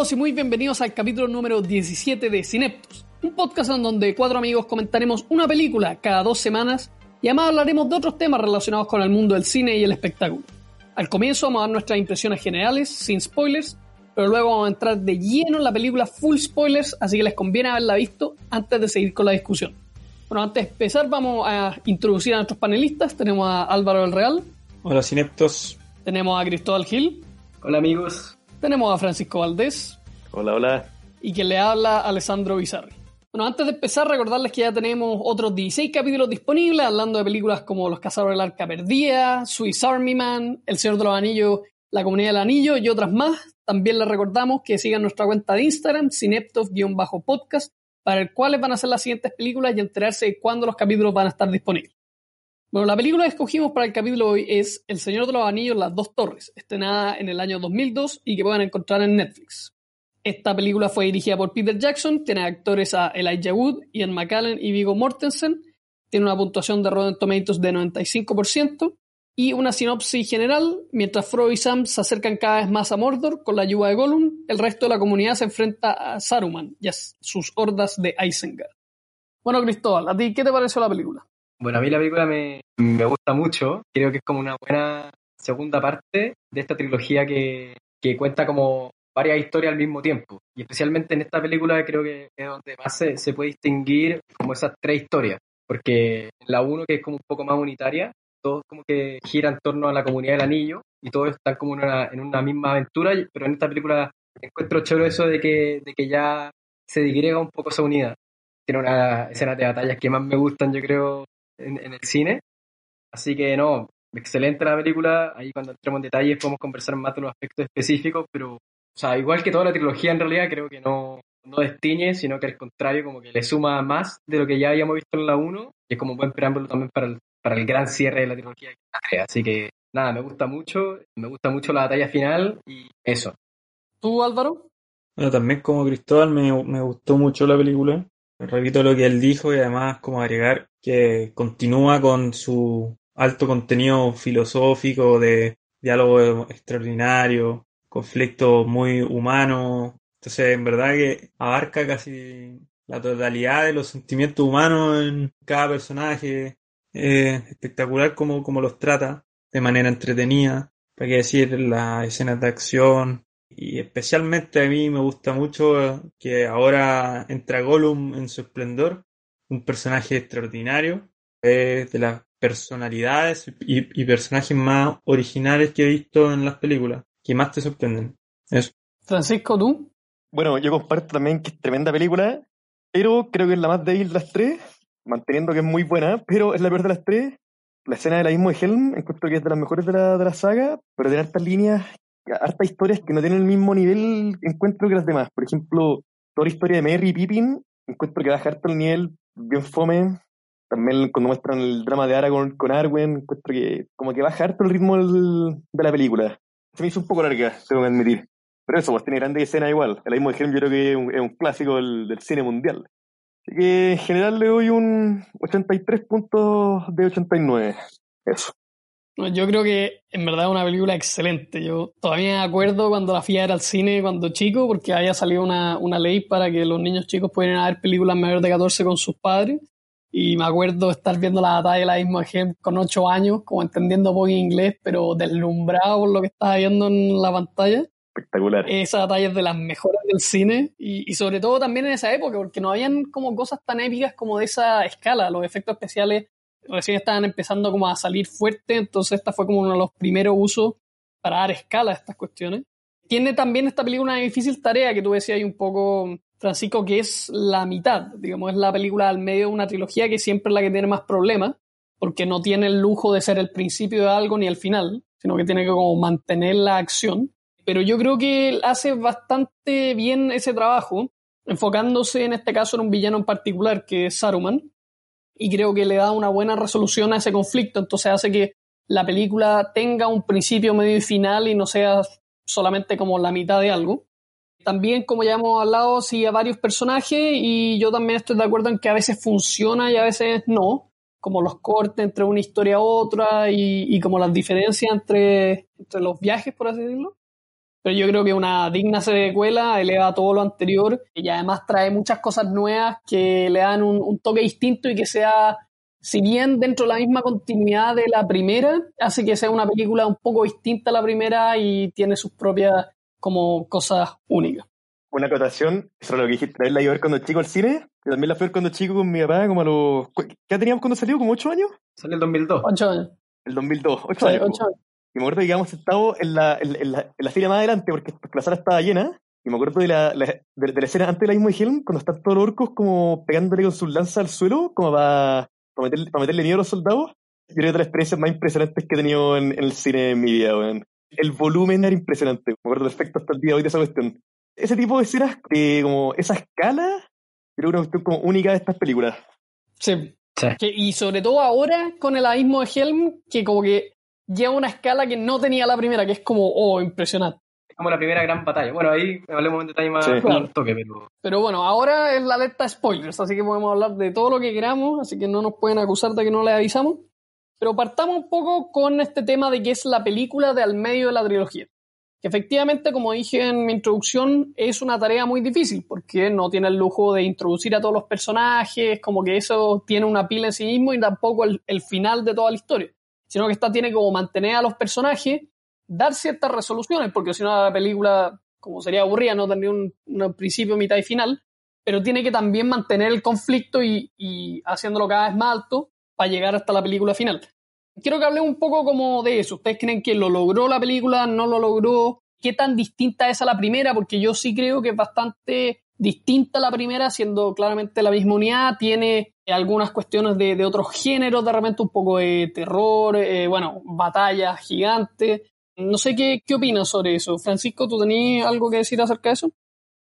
Todos y muy bienvenidos al capítulo número 17 de Cineptos, un podcast en donde cuatro amigos comentaremos una película cada dos semanas y además hablaremos de otros temas relacionados con el mundo del cine y el espectáculo. Al comienzo vamos a dar nuestras impresiones generales, sin spoilers, pero luego vamos a entrar de lleno en la película full spoilers, así que les conviene haberla visto antes de seguir con la discusión. Bueno, antes de empezar vamos a introducir a nuestros panelistas. Tenemos a Álvaro del Real, Hola Cineptos. tenemos a Cristóbal Gil, Hola amigos. Tenemos a Francisco Valdés Hola, hola. y quien le habla Alessandro Bizarri. Bueno, antes de empezar, recordarles que ya tenemos otros 16 capítulos disponibles, hablando de películas como Los Cazadores del Arca Perdida, Swiss Army Man, El Señor de los Anillos, La Comunidad del Anillo y otras más. También les recordamos que sigan nuestra cuenta de Instagram, Cineptos-podcast, para el cual van a ser las siguientes películas y enterarse de cuándo los capítulos van a estar disponibles. Bueno, la película que escogimos para el capítulo hoy es El Señor de los Anillos, Las Dos Torres, estrenada en el año 2002 y que pueden encontrar en Netflix. Esta película fue dirigida por Peter Jackson, tiene actores a Elijah Wood, Ian McKellen y Viggo Mortensen, tiene una puntuación de Rotten Tomatoes de 95% y una sinopsis general, mientras Frodo y Sam se acercan cada vez más a Mordor con la ayuda de Gollum, el resto de la comunidad se enfrenta a Saruman y a sus hordas de Isengard. Bueno, Cristóbal, ¿a ti qué te pareció la película? Bueno, a mí la película me, me gusta mucho. Creo que es como una buena segunda parte de esta trilogía que, que cuenta como varias historias al mismo tiempo. Y especialmente en esta película creo que es donde más se, se puede distinguir como esas tres historias. Porque la uno, que es como un poco más unitaria, todo como que gira en torno a la comunidad del anillo y todos están como en una, en una misma aventura, pero en esta película encuentro chévere eso de que, de que ya se digrega un poco esa unidad. Tiene unas escenas de batallas que más me gustan, yo creo, en, en el cine. Así que no, excelente la película. Ahí cuando entremos en detalles podemos conversar más de los aspectos específicos, pero, o sea, igual que toda la trilogía en realidad, creo que no, no destiñe, sino que al contrario, como que le suma más de lo que ya habíamos visto en la 1, y es como un buen preámbulo también para el, para el gran cierre de la trilogía que es la 3. Así que nada, me gusta mucho, me gusta mucho la batalla final y eso. ¿Tú, Álvaro? Bueno, también como Cristóbal me, me gustó mucho la película. Repito lo que él dijo y además como agregar que continúa con su alto contenido filosófico de diálogo extraordinario, conflicto muy humano. Entonces, en verdad que abarca casi la totalidad de los sentimientos humanos en cada personaje. Es espectacular como, como los trata de manera entretenida. Para qué decir, las escenas de acción. Y especialmente a mí me gusta mucho que ahora entra Gollum en su esplendor. Un personaje extraordinario. Es de las personalidades y, y personajes más originales que he visto en las películas. Que más te sorprenden. Eso. Francisco, ¿tú? Bueno, yo comparto también que es tremenda película, pero creo que es la más débil de las tres, manteniendo que es muy buena, pero es la peor de las tres. La escena del abismo de Helm encuentro que es de las mejores de la, de la saga, pero tiene hartas líneas, hartas historias que no tienen el mismo nivel, encuentro que las demás. Por ejemplo, toda la historia de Merry Pippin, encuentro que baja harto el nivel, bien fome. También cuando muestran el drama de Aragorn con Arwen, encuentro que como que baja harto el ritmo de la película. Se me hizo un poco larga, tengo que admitir. Pero eso, pues tiene grandes escenas igual. El mismo Helm yo creo que es un, es clásico del, del cine mundial. Así que en general le doy un 83 puntos de 89. Eso. Yo creo que en verdad es una película excelente. Yo todavía me acuerdo cuando la fui a ver al cine cuando chico, porque había salido una, una ley para que los niños chicos pudieran ver películas mayores de 14 con sus padres. Y me acuerdo estar viendo la batalla de la misma gente con 8 años, como entendiendo poco inglés, pero deslumbrado por lo que estaba viendo en la pantalla. Espectacular. Esa batalla es de las mejores del cine y, y sobre todo también en esa época, porque no habían como cosas tan épicas como de esa escala. Los efectos especiales recién estaban empezando como a salir fuerte, entonces esta fue como uno de los primeros usos para dar escala a estas cuestiones. Tiene también esta película una difícil tarea que tú decías ahí un poco, Francisco, que es la mitad, digamos, es la película al medio de una trilogía que siempre es la que tiene más problemas, porque no tiene el lujo de ser el principio de algo ni el final, sino que tiene que como mantener la acción. Pero yo creo que hace bastante bien ese trabajo, enfocándose en este caso en un villano en particular, que es Saruman, y creo que le da una buena resolución a ese conflicto, entonces hace que la película tenga un principio, medio y final y no sea solamente como la mitad de algo. También, como ya hemos hablado, sigue a varios personajes y yo también estoy de acuerdo en que a veces funciona y a veces no, como los cortes entre una historia a otra y, como las diferencias entre, entre los viajes, por así decirlo. Pero yo creo que una digna secuela eleva todo lo anterior y además trae muchas cosas nuevas que le dan un, un toque distinto y que sea si bien dentro de la misma continuidad de la primera, hace que sea una película un poco distinta a la primera y tiene sus propias como cosas únicas. Una acotación sobre lo que dijiste, la iba a ver cuando chico al cine, yo también la fui a ver cuando chico con mi papá, como a los... ¿Qué teníamos cuando salió? ¿Como ocho años? Salió el 2002. Ocho años. El 2002, ocho años. Ocho años. Y me acuerdo que íbamos sentados en la, en, la, en la fila más adelante porque, la sala estaba llena. Y me acuerdo de la, de, la escena antes de la misma Helm, cuando están todos los orcos como pegándole con sus lanzas al suelo, como para para meterle, para meterle miedo a los soldados, yo creo que de las experiencias más impresionantes que he tenido en, el cine en mi vida, weón. El volumen era impresionante, me acuerdo perfecto hasta el día de hoy de esa cuestión. Ese tipo de escenas, de como esa escala, creo que es una cuestión como única de estas películas. Sí. y sobre todo ahora con el abismo de Helm, que como que lleva una escala que no tenía la primera, que es como, oh, impresionante como la primera gran batalla. Bueno, ahí hablemos en detalle más toque, pero... Pero bueno, ahora es la alerta spoilers, así que podemos hablar de todo lo que queramos, así que no nos pueden acusar de que no les avisamos. Pero partamos un poco con este tema de que es la película de al medio de la trilogía. Que efectivamente, como dije en mi introducción, es una tarea muy difícil, porque no tiene el lujo de introducir a todos los personajes, como que eso tiene una pila en sí mismo y tampoco el, el final de toda la historia, sino que esta tiene como mantener a los personajes dar ciertas resoluciones, porque si no la película, como sería aburrida, no tendría un, principio, mitad y final, pero tiene que también mantener el conflicto y, y, haciéndolo cada vez más alto para llegar hasta la película final. Quiero que hable un poco como de eso. ¿Ustedes creen que lo logró la película? ¿No lo logró? ¿Qué tan distinta es a la primera? Porque yo sí creo que es bastante distinta a la primera, siendo claramente la misma unidad. Tiene algunas cuestiones de, de otros géneros, de repente un poco de terror, eh, bueno, batallas gigantes. No sé qué, qué opinas sobre eso. Francisco, ¿tú tenías algo que decir acerca de eso?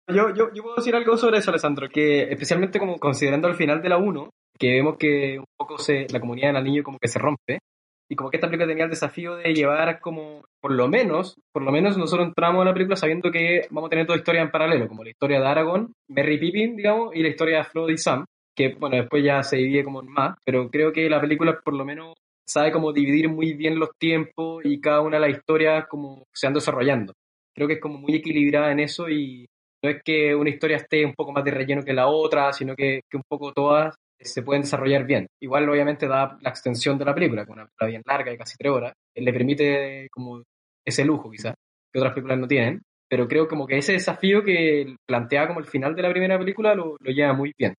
Yo, yo, yo, puedo decir algo sobre eso, Alessandro, que especialmente como considerando al final de la 1, que vemos que un poco se, la comunidad del niño como que se rompe, y como que esta película tenía el desafío de llevar como, por lo menos, por lo menos nosotros entramos a la película sabiendo que vamos a tener dos historias en paralelo, como la historia de Aragorn, Merry Pippin, digamos, y la historia de Frodo y Sam, que bueno, después ya se divide como en más, pero creo que la película por lo menos sabe cómo dividir muy bien los tiempos y cada una de las historias como se van desarrollando. Creo que es como muy equilibrada en eso y no es que una historia esté un poco más de relleno que la otra, sino que, que un poco todas se pueden desarrollar bien. Igual obviamente da la extensión de la película, con una película bien larga de casi tres horas, le permite como ese lujo quizás, que otras películas no tienen, pero creo como que ese desafío que plantea como el final de la primera película lo, lo lleva muy bien.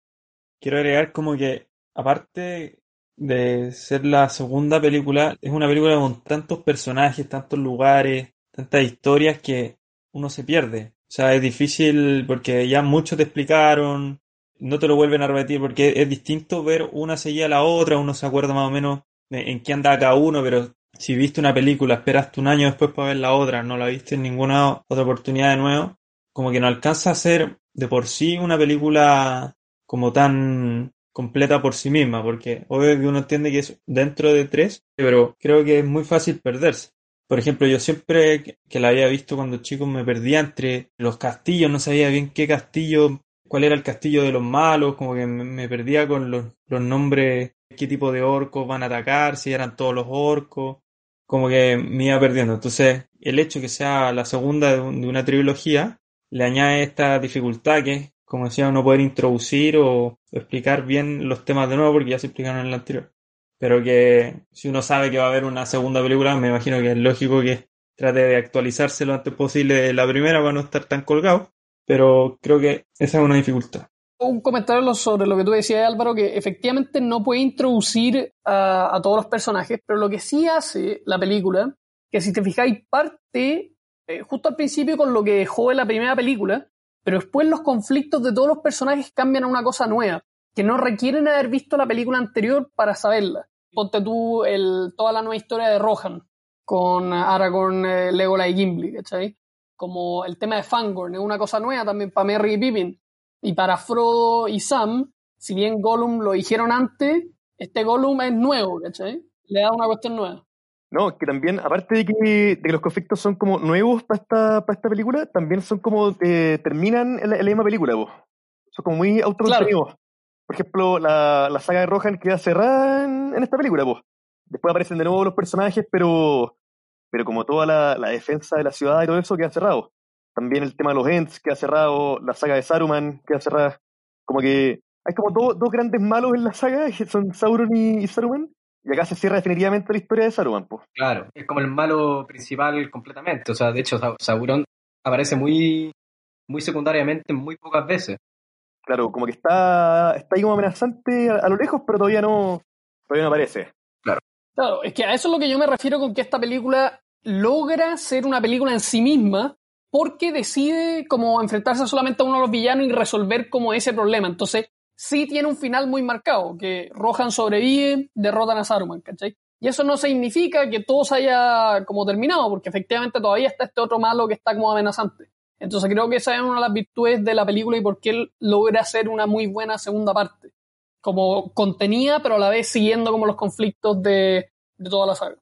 Quiero agregar como que aparte de ser la segunda película, es una película con tantos personajes, tantos lugares, tantas historias que uno se pierde. O sea, es difícil porque ya muchos te explicaron, no te lo vuelven a repetir porque es distinto ver una seguida a la otra, uno se acuerda más o menos en qué anda cada uno, pero si viste una película, esperaste un año después para ver la otra, no la viste en ninguna otra oportunidad de nuevo, como que no alcanza a ser de por sí una película como tan completa por sí misma, porque obvio que uno entiende que es dentro de tres, pero creo que es muy fácil perderse. Por ejemplo, yo siempre que la había visto cuando chico me perdía entre los castillos, no sabía bien qué castillo, cuál era el castillo de los malos, como que me perdía con los, nombres, qué tipo de orcos van a atacar, si eran todos los orcos, como que me iba perdiendo. Entonces, el hecho que sea la segunda de, una trilogía le añade esta dificultad que como decía, no poder introducir o explicar bien los temas de nuevo porque ya se explicaron en la anterior. Pero que si uno sabe que va a haber una segunda película, me imagino que es lógico que trate de actualizarse lo antes posible de la primera para no estar tan colgado. Pero creo que esa es una dificultad. Un comentario sobre lo que tú decías, Álvaro, que efectivamente no puede introducir a, todos los personajes, pero lo que sí hace la película, que si te fijáis, parte eh, justo al principio con lo que dejó en la primera película, pero después los conflictos de todos los personajes cambian a una cosa nueva, que no requieren haber visto la película anterior para saberla. Ponte tú el, toda la nueva historia de Rohan con Aragorn, eh, Legolas y Gimli, ¿cachai? Como el tema de Fangorn, es una cosa nueva también para Merry y Pippin. Y para Frodo y Sam, si bien Gollum lo dijeron antes, este Gollum es nuevo, ¿cachai? Le da una cuestión nueva. No, que también, aparte de que, de que los conflictos son como nuevos para esta, para esta película, también son como, eh, terminan en la, en la misma película, vos. Son como muy autocontenidos. Por ejemplo, la, la saga de Rohan queda cerrada en, en esta película, vos. Después aparecen de nuevo los personajes, pero, pero como toda la, la defensa de la ciudad y todo eso queda cerrado. También el tema de los Ents queda cerrado, la saga de Saruman queda cerrada. Como que hay como do- dos grandes malos en la saga, que son Sauron y, y Saruman, y acá se cierra definitivamente la historia de Saruman, pues. Claro, es como el malo principal completamente. O sea, de hecho, Sa- Sauron aparece muy, muy secundariamente muy pocas veces. Claro, como que está, está ahí como amenazante a, a lo lejos, pero todavía no, todavía no aparece. Claro, es que a eso es lo que yo me refiero con que esta película logra ser una película en sí misma porque decide como enfrentarse solamente a uno de los villanos y resolver como ese problema. Entonces, sí tiene un final muy marcado, que Rohan sobrevive, derrotan a Saruman, ¿cachai? Y eso no significa que todo se haya como terminado, porque efectivamente todavía está este otro malo que está como amenazante. Entonces creo que esa es una de las virtudes de la película y por qué logra hacer una muy buena segunda parte. Como contenida, pero a la vez siguiendo como los conflictos de, de toda la saga.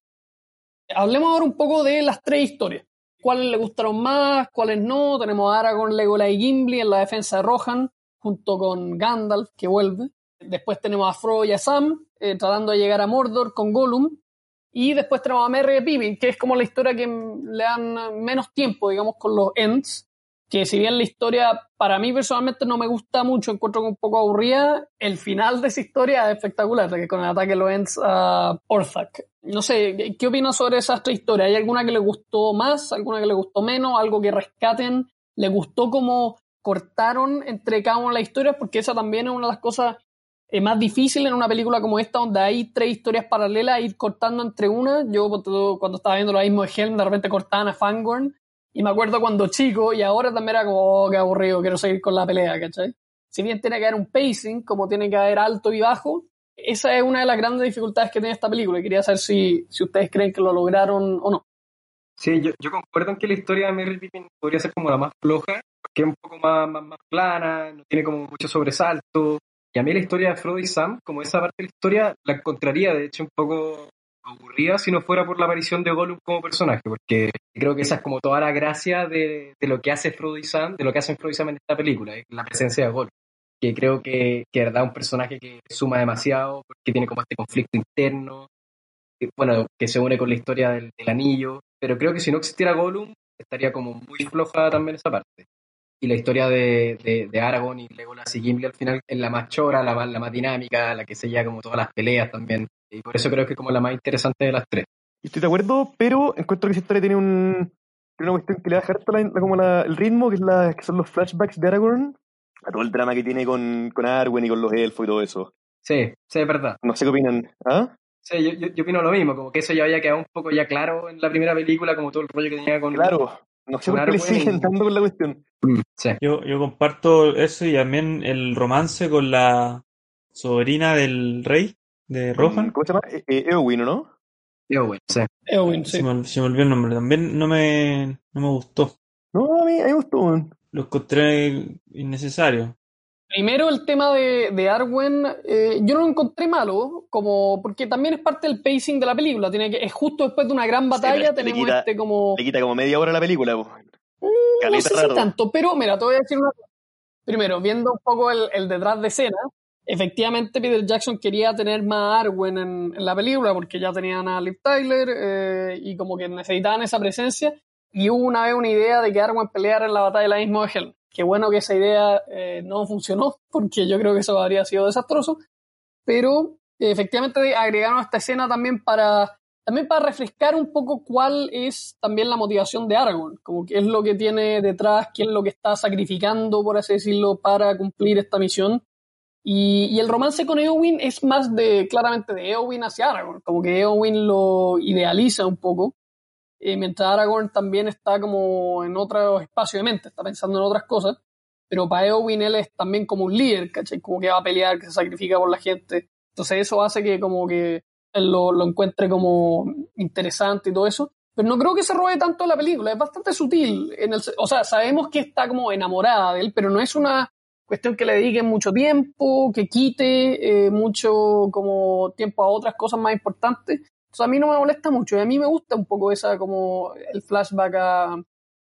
Hablemos ahora un poco de las tres historias. ¿Cuáles le gustaron más? ¿Cuáles no? Tenemos a Aragorn, Legolas y Gimli en la defensa de Rohan, junto con Gandalf, que vuelve. Después tenemos a Frodo y a Sam, eh, tratando de llegar a Mordor con Gollum. Y después tenemos a Merry y Pippin, que es como la historia que le dan menos tiempo, digamos, con los Ents. Que si bien la historia para mí personalmente no me gusta mucho, encuentro que un poco aburrida, el final de esa historia es espectacular, que con el ataque de los Ents a Orthanc. No sé, ¿qué opinas sobre esas tres historias? ¿Hay alguna que le gustó más, alguna que le gustó menos, algo que rescaten? ¿Le gustó cómo cortaron entre cada una de las historias? Porque esa también es una de las cosas eh, más difíciles en una película como esta, donde hay tres historias paralelas, ir cortando entre una. Yo cuando estaba viendo lo mismo de Helm, de repente cortaban a Fangorn, y me acuerdo cuando chico, y ahora también era como, oh, qué aburrido, quiero seguir con la pelea, ¿cachai? Si bien tiene que haber un pacing, como tiene que haber alto y bajo, esa es una de las grandes dificultades que tiene esta película. Y quería saber si, si ustedes creen que lo lograron o no. Sí, yo, yo concuerdo en que la historia de Merry Pippin podría ser como la más floja, porque es un poco más, más, más plana, no tiene como mucho sobresalto. Y a mí la historia de Frodo y Sam, como esa parte de la historia, la encontraría de hecho un poco aburrida si no fuera por la aparición de Gollum como personaje, porque creo que esa es como toda la gracia de, lo que hace Frodo y Sam, de lo que hacen Frodo y Sam en esta película, es la presencia de Gollum. Que creo que, que verdad un personaje que suma demasiado, porque tiene como este conflicto interno, que, bueno, que se une con la historia del, anillo, pero creo que si no existiera Gollum, estaría como muy floja también esa parte. Y la historia de, de, de Aragorn y Legolas y Gimli al final es la más chora, la más, la más dinámica, la que se lleva como todas las peleas también. Y por eso creo que es como la más interesante de las tres. Y estoy de acuerdo, pero encuentro que esa historia tiene un tiene una cuestión que le da harto la- como la- el ritmo, que, es la, que son los flashbacks de Aragorn, a todo el drama que tiene con, con Arwen y con los elfos y todo eso. Sí, sí, es verdad. No sé qué opinan. ¿Ah? Sí, yo, yo, yo opino lo mismo, como que eso ya había quedado un poco ya claro en la primera película, como todo el rollo que tenía con... Claro, no sé por qué le Arwen. siguen dando con la cuestión. Mm, sí. Yo, yo comparto eso y también el romance con la sobrina del rey de Rohan. ¿Cómo se llama? Eh, eh, Eowyn, ¿o ¿no? Bueno, sí. Eowyn, sí. Se me, se me olvidó el nombre. También no me, no me gustó. No, a mí, me gustó. weón. Lo encontré innecesario. Primero el tema de, de Arwen, eh, yo no lo encontré malo, como porque también es parte del pacing de la película. Tiene que, es justo después de una gran batalla, tenemos quita- este como. Le quita como media hora a la película. po. No sé si tanto, pero mira, te voy a decir una cosa. Primero, viendo un poco el, el detrás de escena, efectivamente Peter Jackson quería tener más Arwen en, en la película porque ya tenían a Liv Tyler eh, y como que necesitaban esa presencia. Y hubo una vez una idea de que Arwen peleara en la batalla de la misma de. Qué bueno que esa idea eh, no funcionó porque yo creo que eso habría sido desastroso. Pero eh, efectivamente agregaron esta escena también para también para refrescar un poco cuál es también la motivación de Aragorn, como qué es lo que tiene detrás, qué es lo que está sacrificando, por así decirlo, para cumplir esta misión. Y, el romance con Eowyn es más de, claramente, de Eowyn hacia Aragorn, como que Eowyn lo idealiza un poco, eh, mientras Aragorn también está como en otro espacio de mente, está pensando en otras cosas. pero para Eowyn él es también como un líder, ¿cachai? Como que va a pelear, que se sacrifica por la gente. Entonces eso hace que como que él lo, lo encuentre como interesante y todo eso. Pero no creo que se robe tanto la película, es bastante sutil. En el, o sea, sabemos que está como enamorada de él, pero no es una cuestión que le dedique mucho tiempo, que quite eh, mucho como tiempo a otras cosas más importantes. Entonces a mí no me molesta mucho y a mí me gusta un poco esa como el flashback a,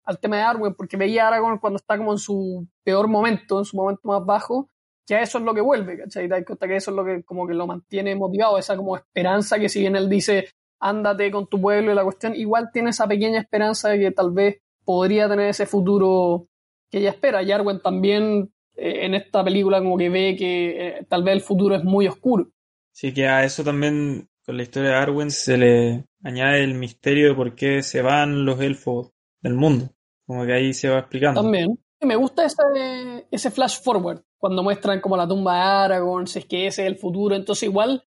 al tema de Arwen, porque veía a Aragorn cuando está como en su peor momento, en su momento más bajo, que a eso es lo que vuelve, ¿cachai? Te das cuenta que eso es lo que como que lo mantiene motivado, esa como esperanza que si bien él dice, ándate con tu pueblo y la cuestión, igual tiene esa pequeña esperanza de que tal vez podría tener ese futuro que ella espera. Y Arwen también eh, en esta película como que ve que eh, tal vez el futuro es muy oscuro. Sí, que a eso también con la historia de Arwen se le añade el misterio de por qué se van los elfos del mundo. Como que ahí se va explicando. También. Me gusta ese, ese flash forward, cuando muestran como la tumba de Aragorn, si es que ese es el futuro. Entonces igual,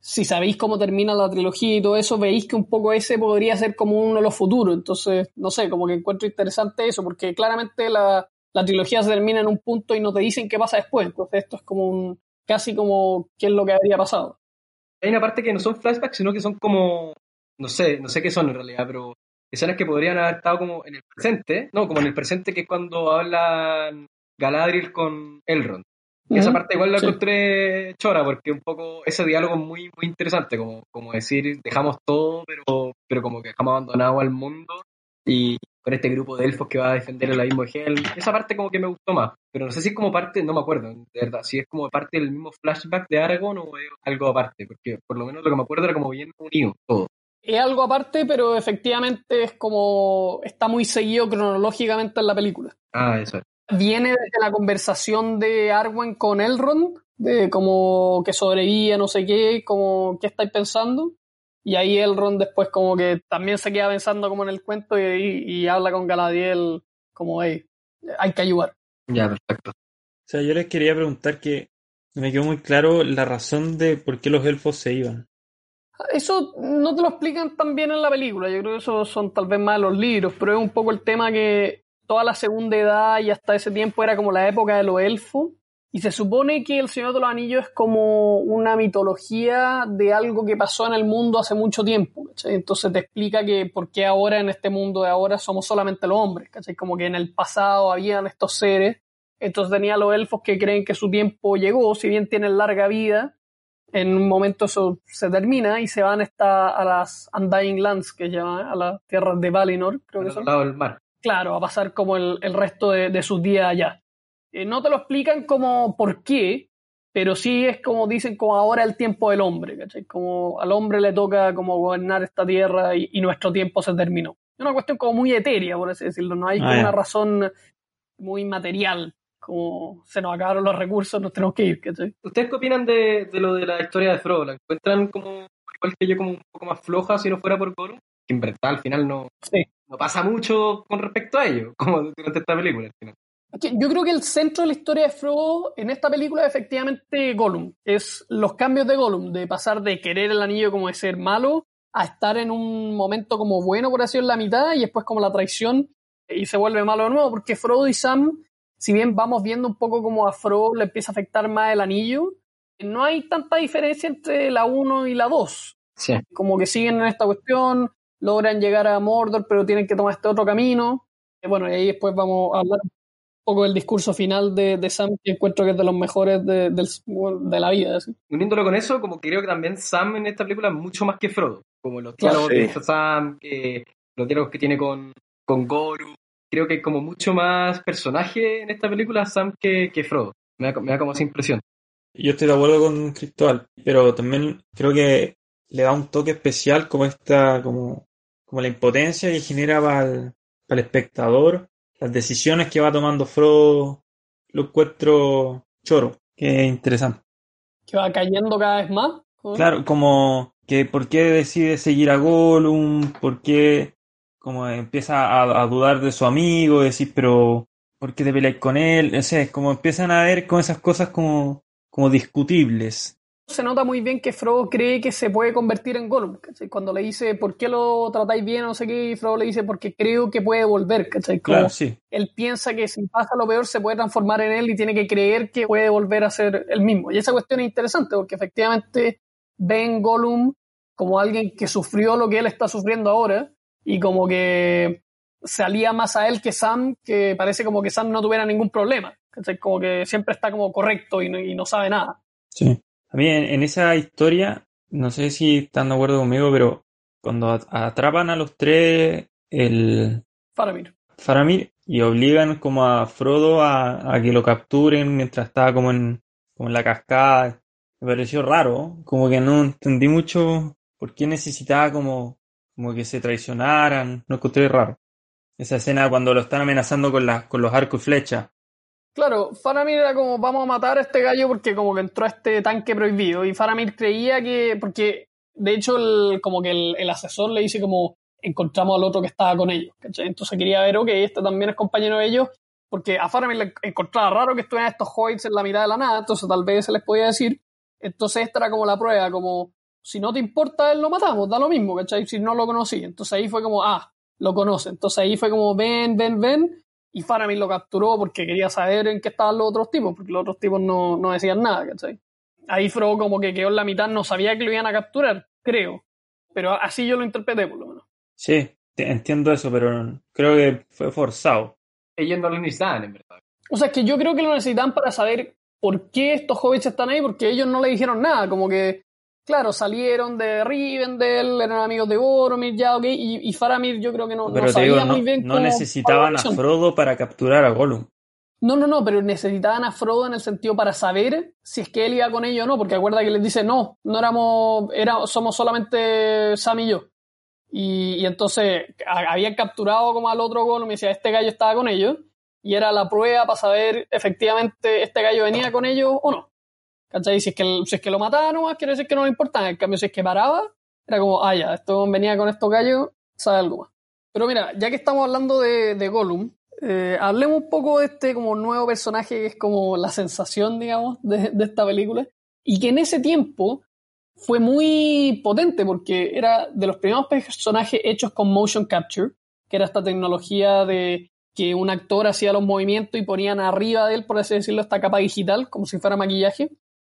si sabéis cómo termina la trilogía y todo eso, veis que un poco ese podría ser como uno de los futuros. Entonces, no sé, como que encuentro interesante eso, porque claramente la, la trilogía se termina en un punto y no te dicen qué pasa después. Entonces esto es como un, casi como qué es lo que habría pasado. Hay una parte que no son flashbacks, sino que son como, no sé, no sé qué son en realidad, pero escenas que podrían haber estado como en el presente, no, como en el presente que es cuando hablan Galadriel con Elrond. Y esa parte igual la encontré chora, porque un poco ese diálogo es muy, muy interesante, como, como decir, dejamos todo, pero, pero como que dejamos abandonado al mundo y con este grupo de elfos que va a defender el abismo de Helm. Esa parte como que me gustó más, pero no sé si es como parte, no me acuerdo, de verdad, si es como parte del mismo flashback de Aragorn o es algo aparte, porque por lo menos lo que me acuerdo era como bien unido todo es algo aparte, pero efectivamente es como está muy seguido cronológicamente en la película. Ah, eso es. Viene desde la conversación de Arwen con Elrond, de como que sobrevivía, no sé qué, como qué estáis pensando. Y ahí Elrond después como que también se queda pensando como en el cuento y, y habla con Galadriel como, hey, hay que ayudar. Ya, perfecto. O sea, yo les quería preguntar que me quedó muy claro la razón de por qué los elfos se iban. Eso no te lo explican tan bien en la película, yo creo que eso son tal vez más los libros, pero es un poco el tema que toda la segunda edad y hasta ese tiempo era como la época de los elfos, y se supone que el Señor de los Anillos es como una mitología de algo que pasó en el mundo hace mucho tiempo, ¿cachai? Entonces te explica que por qué ahora en este mundo de ahora somos solamente los hombres, ¿cachai? Como que en el pasado habían estos seres, entonces tenía los elfos que creen que su tiempo llegó, si bien tienen larga vida, en un momento eso se termina y se van esta, a las Undying Lands, que llama a las tierras de Valinor, creo que son. lado del mar. Claro, a pasar como el, el resto de, de, sus días allá. Eh, no te lo explican como por qué, pero sí es como dicen como ahora el tiempo del hombre, ¿cachai? Como al hombre le toca como gobernar esta tierra y, y nuestro tiempo se terminó. Es una cuestión como muy etérea, por así decirlo, no hay como ah, una razón muy material como se nos acabaron los recursos, nos tenemos que ir, ¿cachai? ¿Ustedes qué opinan de, de, lo de la historia de Frodo? ¿La encuentran como, igual que yo, como un poco más floja si no fuera por Gollum? Que en verdad al final no, sí. no pasa mucho con respecto a ello, como durante esta película al final. Yo creo que el centro de la historia de Frodo en esta película es efectivamente Gollum. Es los cambios de Gollum, de pasar de querer el anillo como de ser malo a estar en un momento como bueno, por así decirlo, en la mitad, y después como la traición y se vuelve malo de nuevo, porque Frodo y Sam si bien vamos viendo un poco como a Frodo le empieza a afectar más el anillo, no hay tanta diferencia entre la 1 y la 2. Sí. Como que siguen en esta cuestión, logran llegar a Mordor, pero tienen que tomar este otro camino. Y bueno, y ahí después vamos a hablar un poco del discurso final de, de Sam, que encuentro que es de los mejores de, de, de la vida. ¿sí? Uniéndolo con eso, como creo que también Sam en esta película es mucho más que Frodo. Como los diálogos sí. de Sam, que, los diálogos que tiene con, con Goru, creo que hay como mucho más personaje en esta película Sam que, que Frodo. Me da, me da, como esa impresión. Yo estoy de acuerdo con Cristóbal, pero también creo que le da un toque especial como esta, como, como la impotencia que genera para el, para el espectador, las decisiones que va tomando Frodo, lo encuentro choro, que es interesante. Que va cayendo cada vez más. Claro, como que por qué decide seguir a Gollum, por qué como empieza a, a, dudar de su amigo, decir, pero ¿por qué te peleas con él? No sé, como empiezan a ver con esas cosas como, como discutibles. Se nota muy bien que Frodo cree que se puede convertir en Gollum, ¿cachai? Cuando le dice, ¿por qué lo tratáis bien? No sé qué, y Frodo le dice, porque creo que puede volver, ¿cachai? Como Claro, sí. él piensa que si pasa lo peor se puede transformar en él y tiene que creer que puede volver a ser el mismo. Y esa cuestión es interesante porque efectivamente ven Gollum como alguien que sufrió lo que él está sufriendo ahora y como que se alía más a él que Sam, que parece como que Sam no tuviera ningún problema. ¿cachai? Como que siempre está como correcto y no, y no sabe nada. Sí. A mí en, en esa historia, no sé si están de acuerdo conmigo, pero cuando at- atrapan a los tres, el Faramir. Faramir, y obligan como a Frodo a, a que lo capturen mientras estaba como en, como en la cascada, me pareció raro, como que no entendí mucho por qué necesitaba como, como que se traicionaran, lo encontré raro. Esa escena cuando lo están amenazando con, las con los arcos y flechas. Claro, Faramir era como, vamos a matar a este gallo porque como que entró a este tanque prohibido. Y Faramir creía que, porque de hecho como que el, el asesor le dice como, encontramos al otro que estaba con ellos. ¿cachai? Entonces quería ver, ok, este también es compañero de ellos, porque a Faramir le encontraba raro que estuvieran estos hobbits en la mitad de la nada, entonces tal vez se les podía decir. Entonces esta era como la prueba, como, si no te importa él lo matamos, da lo mismo, ¿cachai? Si no lo conocí. Entonces ahí fue como, ah, lo conoce. Entonces ahí fue como, ven, ven, ven. Y Faramir lo capturó porque quería saber en qué estaban los otros tipos, porque los otros tipos no, no decían nada, ¿cachai? Ahí Frodo como que quedó en la mitad, no sabía que lo iban a capturar, creo. Pero así yo lo interpreté, por lo menos. Sí, te- entiendo eso, pero creo que fue forzado. Ellos no lo necesitaban, en verdad. O sea, es que yo creo que lo necesitan para saber por qué estos hobbits están ahí, porque ellos no le dijeron nada, como que, claro, salieron de Rivendell, eran amigos de Boromir, ya, ok, y, y Faramir yo creo que no, no Pero sabía digo, no, muy bien no cómo- necesitaban a. Frodo para capturar a Gollum. No, no, no, pero necesitaban a Frodo en el sentido para saber si es que él iba con ellos o no, porque acuerda que les dice, no, no éramos, era, somos solamente Sam y yo. Y, y entonces a- habían capturado como al otro Gollum y decía, este gallo estaba con ellos, y era la prueba para saber efectivamente este gallo venía con ellos o no. ¿Cachai? Si es que, si es que lo mataba nomás, quiere decir que no le importaba. En cambio, si es que paraba, era como, ah, ya, esto venía con estos gallos, sabe algo más. Pero mira, ya que estamos hablando de, de Gollum, eh, hablemos un poco de este como nuevo personaje que es como la sensación, digamos, de, de esta película. Y que en ese tiempo fue muy potente porque era de los primeros personajes hechos con motion capture, que era esta tecnología de que un actor hacía los movimientos y ponían arriba de él, por así decirlo, esta capa digital, como si fuera maquillaje.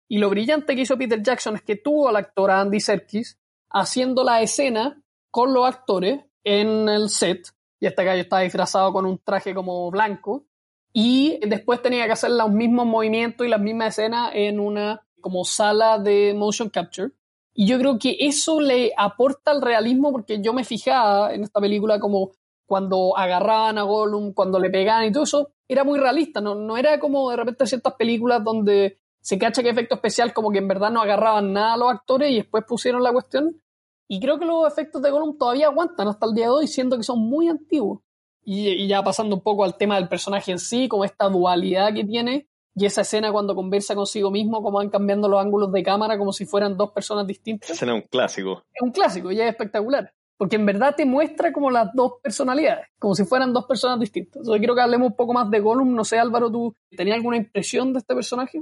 Y lo brillante que hizo Peter Jackson es que tuvo al actor a Andy Serkis haciendo la escena con los actores en el set. Y este gallo estaba disfrazado con un traje como blanco. Y después tenía que hacer los mismos movimientos y las mismas escenas en una como sala de motion capture. Y yo creo que eso le aporta al realismo porque yo me fijaba en esta película como cuando agarraban a Gollum, cuando le pegaban y todo eso, era muy realista, no, no era como de repente ciertas películas donde se cacha que efecto especial como que en verdad no agarraban nada a los actores y después pusieron la cuestión. Y creo que los efectos de Gollum todavía aguantan hasta el día de hoy, siendo que son muy antiguos. Y, y ya pasando un poco al tema del personaje en sí, como esta dualidad que tiene, y esa escena cuando conversa consigo mismo, como van cambiando los ángulos de cámara como si fueran dos personas distintas Esa escena es un clásico. es un clásico y es espectacular. Porque en verdad te muestra como las dos personalidades, como si fueran dos personas distintas. Entonces quiero que hablemos un poco más de Gollum. No sé, Álvaro, ¿tú tenías alguna impresión de este personaje?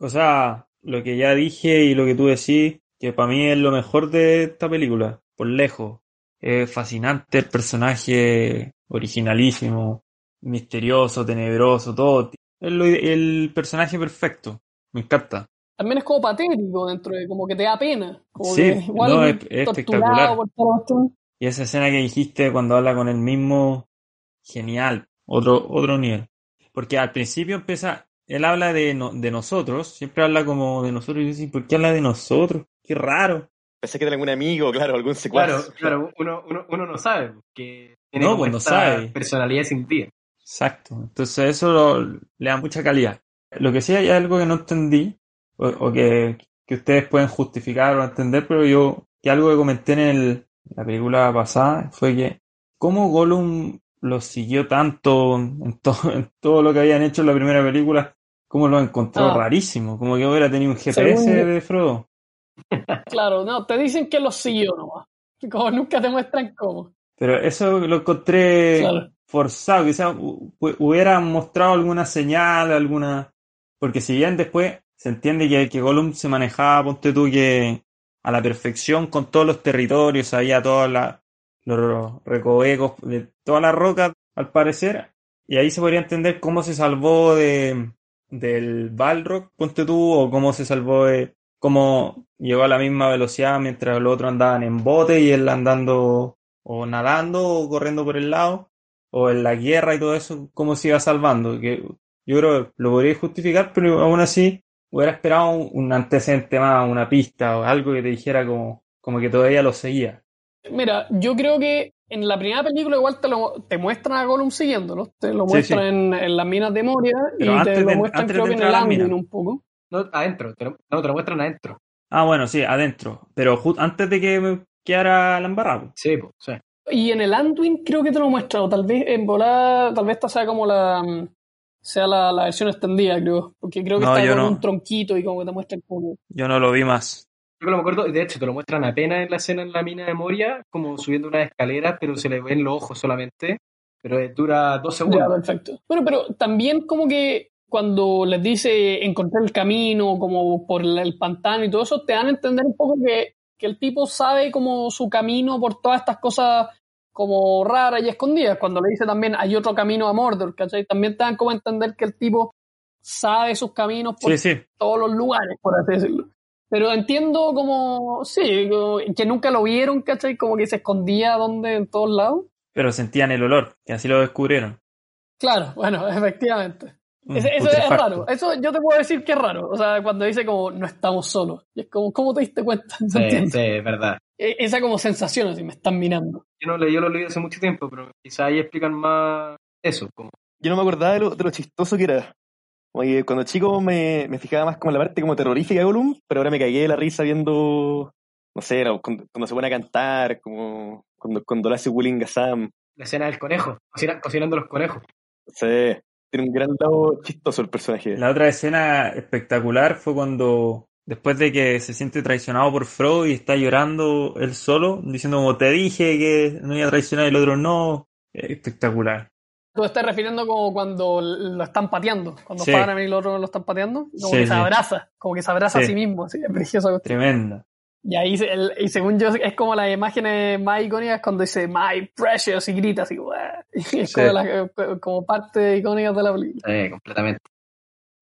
O sea, lo que ya dije y lo que tú decís, que para mí es lo mejor de esta película, por lejos. Es fascinante el personaje, originalísimo, misterioso, tenebroso, todo. Es lo- el personaje perfecto. Me encanta. También es como patético dentro de como que te da pena. Como Sí, que igual no, es- espectacular. por. Y esa escena que dijiste cuando habla con el mismo, genial, otro, otro nivel. Porque al principio empieza, él habla de, no- de nosotros, siempre habla como de nosotros, y yo decía, ¿por qué habla de nosotros? Qué raro. Pensé que era algún amigo, claro, algún secuaz. Claro, claro, uno, uno, uno no sabe, que tiene No, pues no sabe. personalidad sin vida. Exacto. Entonces eso lo- le da mucha calidad. Lo que sí hay algo que no entendí, o, o que, que ustedes pueden justificar o entender, pero yo, que algo que comenté en el- la película pasada, fue que cómo Gollum lo siguió tanto en, to- en todo lo que habían hecho en la primera película, cómo lo encontró Ah. rarísimo, como que hubiera tenido un GPS Según de Frodo. Claro, no, te dicen que los siguió nomás. Como nunca te muestran cómo. Pero eso lo encontré Claro. forzado, quizás hu- hu- hubiera mostrado alguna señal, alguna... Porque si bien después se entiende que, que Gollum se manejaba, ponte tú, que a la perfección con todos los territorios, sabía todos los recovecos de todas las rocas, al parecer, y ahí se podría entender cómo se salvó de del Balrog, ponte tú, o cómo se salvó de cómo llegó a la misma velocidad mientras los otros andaban en bote y él andando o nadando o corriendo por el lado, o en la guerra y todo eso, cómo se iba salvando. Que yo creo que lo podría justificar, pero aún así hubiera esperado un, un antecedente más, una pista o algo que te dijera como, como que todavía lo seguía. Mira, yo creo que en la primera película igual te, lo, te muestran a Gollum siguiéndolo. Te lo muestran sí. En, en las minas de Moria Pero y antes te lo muestran creo que en el a las Anduin minas. un poco. No, adentro, te lo, no, te lo muestran adentro. Ah, bueno, sí, adentro, pero antes de que me quedara la embarrada. Sí, pues, sí. Y en el Anduin creo que te lo muestran, o tal vez en volada, tal vez esta sea como la sea la, la versión extendida, creo. Porque creo que No, está con no. un tronquito y como que te muestran como. Yo no lo vi más. Yo que lo me acuerdo, de hecho, te lo muestran apenas en la escena en la mina de Moria, como subiendo unas escaleras, pero se le ven los ojos solamente. Pero eh, dura dos Ya, segundos. perfecto. Bueno, pero también como que cuando les dice encontrar el camino, como por el, el pantano y todo eso, te dan a entender un poco que, que el tipo sabe como su camino por todas estas cosas como raras y escondidas. Cuando le dice también hay otro camino a Mordor, ¿cachai? También te dan como a entender que el tipo sabe sus caminos por Sí, sí. todos los lugares, por así decirlo. Pero entiendo como, sí, como que nunca lo vieron, ¿cachai? Como que se escondía donde, en todos lados. Pero sentían el olor, que así lo descubrieron. Claro, bueno, efectivamente. Mm, Ese- eso es raro. Eso yo te puedo decir que es raro. O sea, cuando dice como no estamos solos. Y es como, ¿cómo te diste cuenta? ¿Se Sí, sí, es verdad. E- Esa como sensación, así me están mirando. Yo no leí, yo lo leí hace mucho tiempo, pero quizá ahí explican más eso. Como, Yo no me acordaba de lo, de lo chistoso que era. Oye, cuando chico me, me fijaba más como en la parte como terrorífica de Gollum, pero ahora me cagué de la risa viendo, no sé, cuando, cuando se pone a cantar, como cuando, cuando le hace bullying a Sam. la escena del conejo, cocina- cocinando los conejos. Sí, tiene un gran lado chistoso el personaje. La otra escena espectacular fue cuando, después de que se siente traicionado por Frodo y está llorando él solo, diciendo como te dije que no iba a traicionar y el otro no. Espectacular. Tú estás refiriendo como cuando lo están pateando. Cuando Sí. Y el otro lo están pateando. Como Sí, que se abraza. Como que se abraza a Sí. mismo. Así, es precioso. Tremenda. Y ahí, el- y según yo, es como las imágenes más icónicas cuando dice My Precious y grita así. Y es como, la- como parte icónica de la película. Sí, completamente.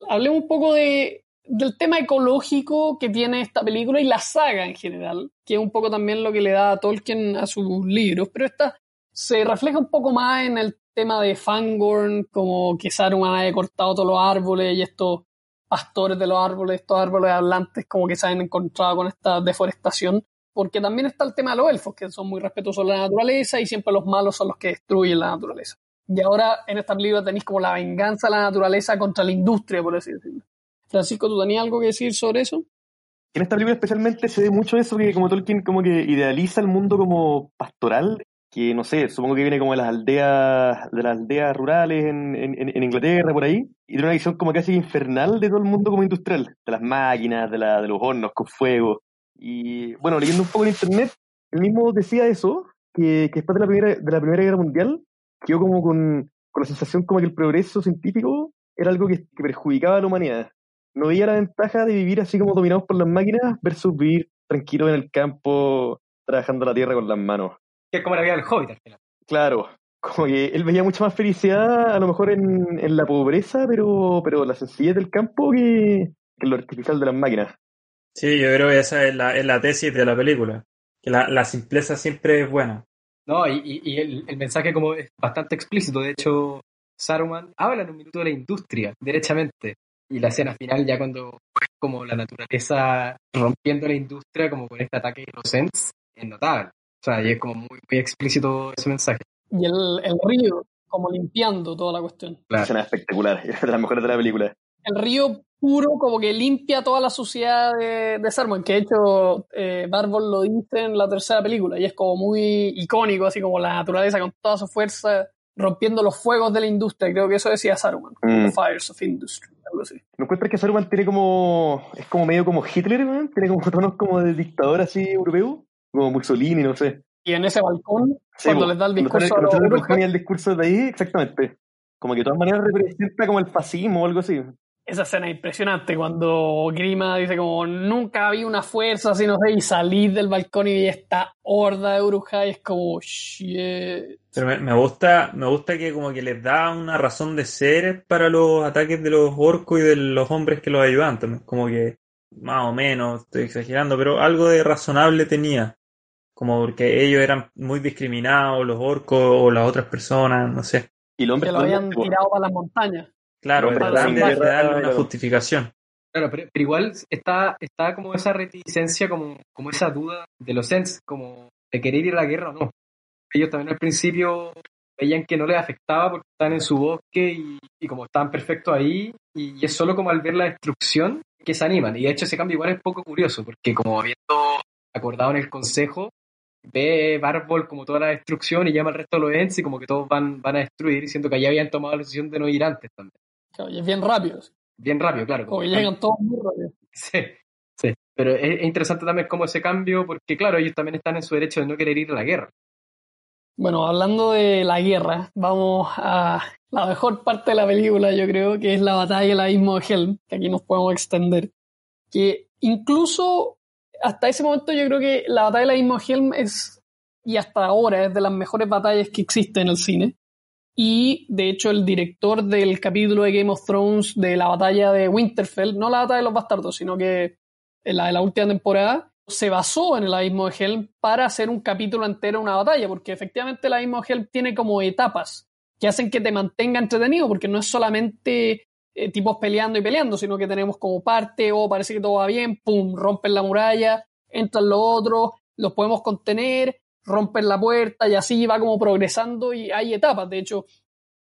hablemos un poco de, del tema ecológico que tiene esta película y la saga en general, que es un poco también lo que le da a Tolkien a sus libros, pero esta se refleja un poco más en el tema de Fangorn, como que Saruman haya cortado todos los árboles y estos pastores de los árboles, estos árboles hablantes, como que se han encontrado con esta deforestación, porque también está el tema de los elfos, que son muy respetuosos de la naturaleza y siempre los malos son los que destruyen la naturaleza. Y ahora en esta película tenéis como la venganza de la naturaleza contra la industria, por así decirlo. Francisco, ¿tú tenías algo que decir sobre eso? En esta película especialmente se ve mucho eso que como Tolkien como que idealiza el mundo como pastoral, que no sé, supongo que viene como de las aldeas, de las aldeas rurales en, en, en Inglaterra, por ahí, y tiene una visión como casi infernal de todo el mundo como industrial, de las máquinas, de, la, de los hornos con fuego. Y bueno, leyendo un poco en internet, él mismo decía eso, que, que después de la primera, de la Primera Guerra Mundial, quedó como con, con la sensación como que el progreso científico era algo que, que perjudicaba a la humanidad no veía la ventaja de vivir así como dominados por las máquinas versus vivir tranquilo en el campo trabajando la tierra con las manos. Que es como la vida del hobbit al final. Claro, como que él veía mucha más felicidad a lo mejor en, en la pobreza, pero, pero la sencillez del campo que, que en lo artificial de las máquinas. Sí, yo creo que esa es la, es la tesis de la película. Que la, la simpleza siempre es buena. No, y, y- y el, el mensaje como es bastante explícito. De hecho, Saruman habla en un minuto de la industria, derechamente. Y la escena final ya cuando es como la naturaleza rompiendo la industria, como con este ataque de los Ents, es notable. O sea, y es como muy, muy explícito ese mensaje. Y el, el río, como limpiando toda la cuestión. Una escena espectacular, es de las mejores de la película. El río puro como que limpia toda la suciedad de, de Saruman, que de hecho eh, Barbol lo dice en la tercera película y es como muy icónico, así como la naturaleza con toda su fuerza rompiendo los fuegos de la industria. Creo que eso decía Saruman, Mm. The Fires of Industry, algo así. ¿No encuentras que Saruman tiene como. es como medio como Hitler, weón? Tiene como tonos como de dictador así europeo? Como Mussolini, no sé. Y en ese balcón, Sí, cuando bo, les da el discurso a cuando el balcón y el discurso de ahí, exactamente. Como que de todas maneras representa como el fascismo o algo así. esa escena es impresionante cuando Grima dice como nunca había una fuerza así, no sé, y salir del balcón y esta horda de Urujai es como shit. Pero me, me gusta, me gusta que como que les da una razón de ser para los ataques de los orcos y de los hombres que los ayudan también. Como que, más o menos, estoy exagerando, pero algo de razonable tenía. Como porque ellos eran muy discriminados, los orcos o las otras personas, no sé. Y el hombre Que lo habían tirado para las montañas. Claro, Pero tratan de, darle una claro. justificación. Claro, pero, pero igual está, está como esa reticencia, como, como esa duda de los Ents, como de querer ir a la guerra o no. Ellos también al principio veían que no les afectaba porque están en su bosque y, y como estaban perfectos ahí, y es solo como al ver la destrucción que se animan. Y de hecho ese cambio igual es poco curioso, porque como habiendo acordado en el consejo, ve Barbol como toda la destrucción y llama al resto de los Ents y como que todos van, van a destruir, siendo que allá habían tomado la decisión de no ir antes también. Claro, y es bien rápido. Bien rápido, claro. Como que como- llegan todos muy rápido. Sí, sí. Pero es, es interesante también cómo ese cambio, porque claro, ellos también están en su derecho de no querer ir a la guerra. Bueno, hablando de la guerra, vamos a la mejor parte de la película, yo creo, que es la batalla del abismo de Helm, que aquí nos podemos extender. Que incluso hasta ese momento yo creo que la batalla del abismo de Helm es, y hasta ahora, es de las mejores batallas que existen en el cine. Y de hecho el director del capítulo de Game of Thrones de la batalla de Winterfell, no la batalla de los bastardos, sino que la de la última temporada, se basó en el abismo de Helm para hacer un capítulo entero, una batalla, porque efectivamente el abismo de Helm tiene como etapas que hacen que te mantenga entretenido, porque no es solamente eh, tipos peleando y peleando, sino que tenemos como parte, o parece que todo va bien, pum, rompen la muralla, entran los otros, los podemos contener, rompen la puerta y así va como progresando y hay etapas, de hecho,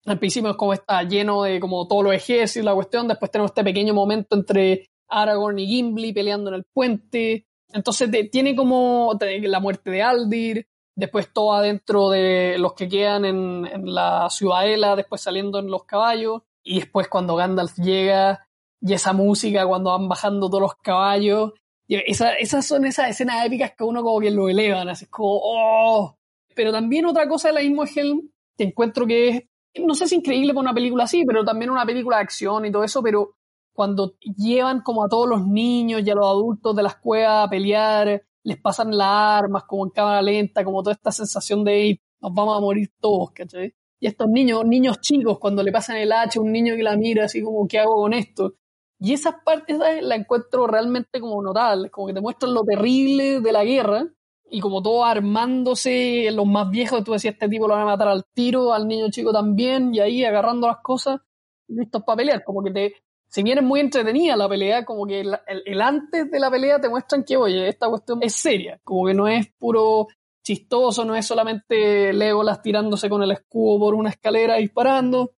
al principio es como está lleno de como todos los ejércitos, la cuestión, después tenemos este pequeño momento entre Aragorn y Gimli peleando en el puente, entonces tiene como la muerte de Aldir, después todo adentro de los que quedan en la ciudadela, después saliendo en los caballos, y después cuando Gandalf llega y esa música cuando van bajando todos los caballos, esa- esas son esas escenas épicas que uno como que lo elevan, así es como, ¡oh! Pero también otra cosa de la misma Helm que encuentro que es, no sé si increíble para una película así, pero también una película de acción y todo eso, pero cuando llevan como a todos los niños y a los adultos de las cuevas a pelear, les pasan las armas como en cámara lenta, como toda esta sensación de "Ey, nos vamos a morir todos, ¿cachai? Y estos niños, niños chicos, cuando le pasan el hacha, un niño que la mira así como, ¿qué hago con esto? Y esas partes ¿sabes? la encuentro realmente como notable, como que te muestran lo terrible de la guerra y como todo armándose, los más viejos, tú decías, este tipo lo van a matar al tiro, al niño chico también, y ahí agarrando las cosas, listos para pelear, como que te, si bien es muy entretenida la pelea, como que el, el- el antes de la pelea te muestran que, oye, esta cuestión es seria, como que no es puro chistoso, no es solamente Legolas tirándose con el escudo por una escalera disparando,